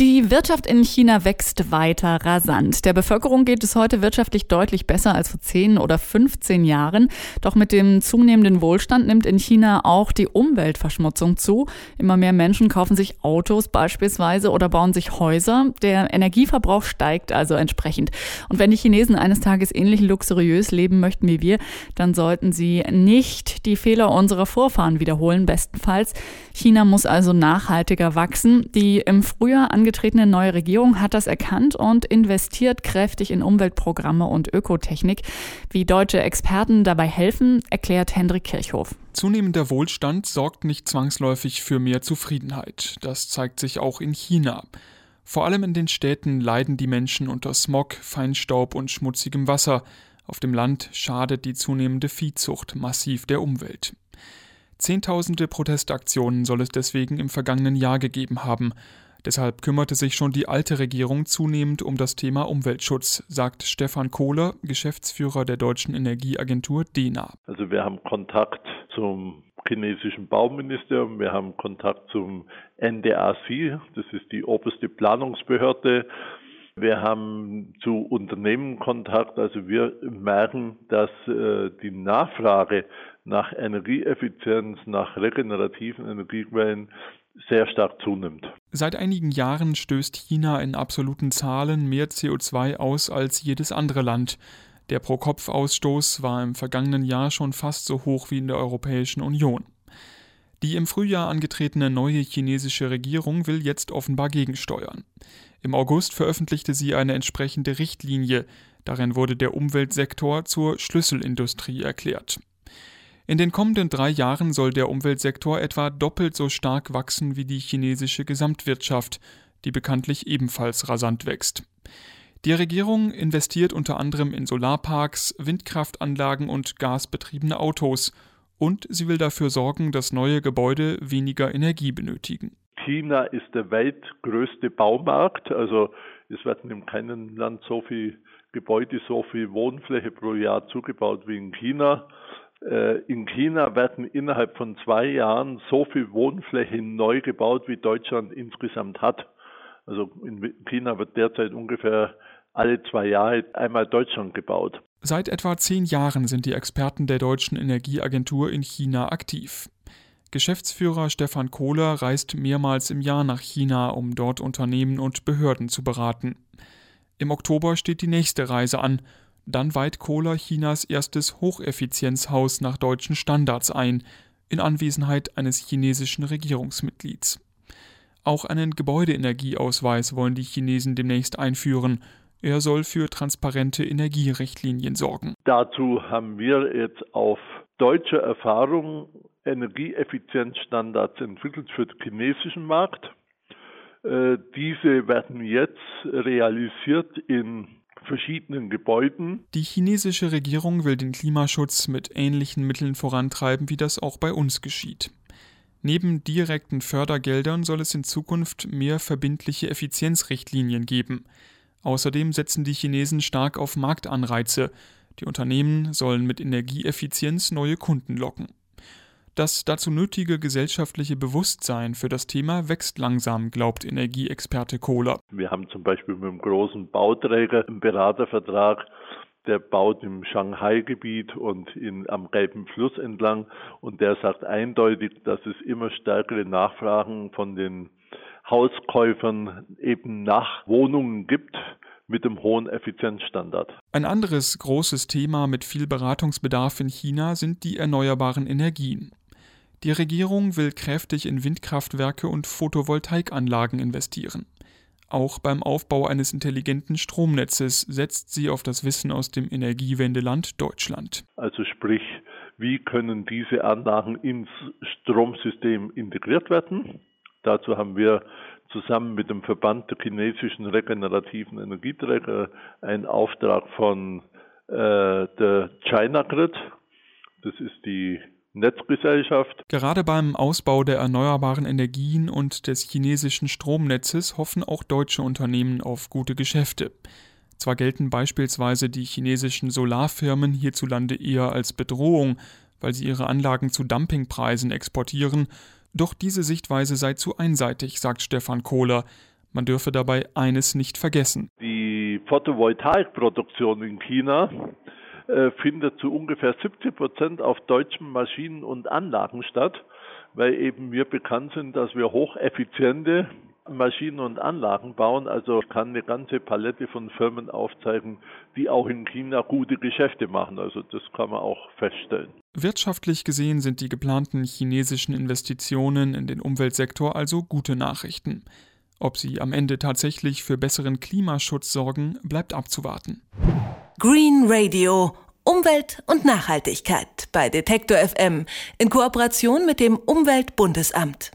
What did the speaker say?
Die Wirtschaft in China wächst weiter rasant. Der Bevölkerung geht es heute wirtschaftlich deutlich besser als vor 10 oder 15 Jahren. Doch mit dem zunehmenden Wohlstand nimmt in China auch die Umweltverschmutzung zu. Immer mehr Menschen kaufen sich Autos beispielsweise oder bauen sich Häuser. Der Energieverbrauch steigt also entsprechend. Und wenn die Chinesen eines Tages ähnlich luxuriös leben möchten wie wir, dann sollten sie nicht die Fehler unserer Vorfahren wiederholen, bestenfalls. China muss also nachhaltiger wachsen. Die im Frühjahr angetretene neue Regierung hat das erkannt und investiert kräftig in Umweltprogramme und Ökotechnik. Wie deutsche Experten dabei helfen, erklärt Hendrik Kirchhoff. Zunehmender Wohlstand sorgt nicht zwangsläufig für mehr Zufriedenheit. Das zeigt sich auch in China. Vor allem in den Städten leiden die Menschen unter Smog, Feinstaub und schmutzigem Wasser. Auf dem Land schadet die zunehmende Viehzucht massiv der Umwelt. Zehntausende Protestaktionen soll es deswegen im vergangenen Jahr gegeben haben. Deshalb kümmerte sich schon die alte Regierung zunehmend um das Thema Umweltschutz, sagt Stefan Kohler, Geschäftsführer der deutschen Energieagentur DENA. Also wir haben Kontakt zum chinesischen Bauministerium, wir haben Kontakt zum NDRC, das ist die oberste Planungsbehörde. Wir haben zu Unternehmen Kontakt, also wir merken, dass äh, die Nachfrage nach Energieeffizienz, nach regenerativen Energiequellen sehr stark zunimmt. Seit einigen Jahren stößt China in absoluten Zahlen mehr CO2 aus als jedes andere Land. Der Pro-Kopf-Ausstoß war im vergangenen Jahr schon fast so hoch wie in der Europäischen Union. Die im Frühjahr angetretene neue chinesische Regierung will jetzt offenbar gegensteuern. Im August veröffentlichte sie eine entsprechende Richtlinie. Darin wurde der Umweltsektor zur Schlüsselindustrie erklärt. In den kommenden drei Jahren soll der Umweltsektor etwa doppelt so stark wachsen wie die chinesische Gesamtwirtschaft, die bekanntlich ebenfalls rasant wächst. Die Regierung investiert unter anderem in Solarparks, Windkraftanlagen und gasbetriebene Autos, und sie will dafür sorgen, dass neue Gebäude weniger Energie benötigen. China ist der weltgrößte Baumarkt, also es werden in keinem Land so viel Gebäude, so viel Wohnfläche pro Jahr zugebaut wie in China. Äh, in China werden innerhalb von zwei Jahren so viel Wohnfläche neu gebaut, wie Deutschland insgesamt hat. Also in China wird derzeit ungefähr alle zwei Jahre einmal Deutschland gebaut. Seit etwa zehn Jahren sind die Experten der deutschen Energieagentur in China aktiv. Geschäftsführer Stefan Kohler reist mehrmals im Jahr nach China, um dort Unternehmen und Behörden zu beraten. Im Oktober steht die nächste Reise an dann weiht Kohler Chinas erstes Hocheffizienzhaus nach deutschen Standards ein, in Anwesenheit eines chinesischen Regierungsmitglieds. Auch einen Gebäudeenergieausweis wollen die Chinesen demnächst einführen. Er soll für transparente Energierichtlinien sorgen. Dazu haben wir jetzt auf deutsche Erfahrung Energieeffizienzstandards entwickelt für den chinesischen Markt. Äh, diese werden jetzt realisiert in verschiedenen Gebäuden. Die chinesische Regierung will den Klimaschutz mit ähnlichen Mitteln vorantreiben, wie das auch bei uns geschieht. Neben direkten Fördergeldern soll es in Zukunft mehr verbindliche Effizienzrichtlinien geben. Außerdem setzen die Chinesen stark auf Marktanreize. Die Unternehmen sollen mit Energieeffizienz neue Kunden locken. Das dazu nötige gesellschaftliche Bewusstsein für das Thema wächst langsam, glaubt Energieexperte Kohler. Wir haben zum Beispiel mit einem großen Bauträger einen Beratervertrag, der baut im Shanghai-Gebiet und in, am Gelben Fluss entlang und der sagt eindeutig, dass es immer stärkere Nachfragen von den Hauskäufern eben nach Wohnungen gibt mit dem hohen Effizienzstandard. Ein anderes großes Thema mit viel Beratungsbedarf in China sind die erneuerbaren Energien. Die Regierung will kräftig in Windkraftwerke und Photovoltaikanlagen investieren. Auch beim Aufbau eines intelligenten Stromnetzes setzt sie auf das Wissen aus dem Energiewendeland Deutschland. Also sprich, wie können diese Anlagen ins Stromsystem integriert werden? Dazu haben wir zusammen mit dem Verband der chinesischen regenerativen Energieträger einen Auftrag von äh, der China Grid. Das ist die Netzgesellschaft. Gerade beim Ausbau der erneuerbaren Energien und des chinesischen Stromnetzes hoffen auch deutsche Unternehmen auf gute Geschäfte. Zwar gelten beispielsweise die chinesischen Solarfirmen hierzulande eher als Bedrohung, weil sie ihre Anlagen zu Dumpingpreisen exportieren, doch diese Sichtweise sei zu einseitig, sagt Stefan Kohler. Man dürfe dabei eines nicht vergessen. Die Photovoltaikproduktion in China äh, findet zu ungefähr 70 Prozent auf deutschen Maschinen und Anlagen statt, weil eben wir bekannt sind, dass wir hocheffiziente Maschinen und Anlagen bauen. Also kann eine ganze Palette von Firmen aufzeigen, die auch in China gute Geschäfte machen. Also das kann man auch feststellen. Wirtschaftlich gesehen sind die geplanten chinesischen Investitionen in den Umweltsektor also gute Nachrichten. Ob sie am Ende tatsächlich für besseren Klimaschutz sorgen, bleibt abzuwarten. Green Radio Umwelt und Nachhaltigkeit bei Detektor FM in Kooperation mit dem Umweltbundesamt.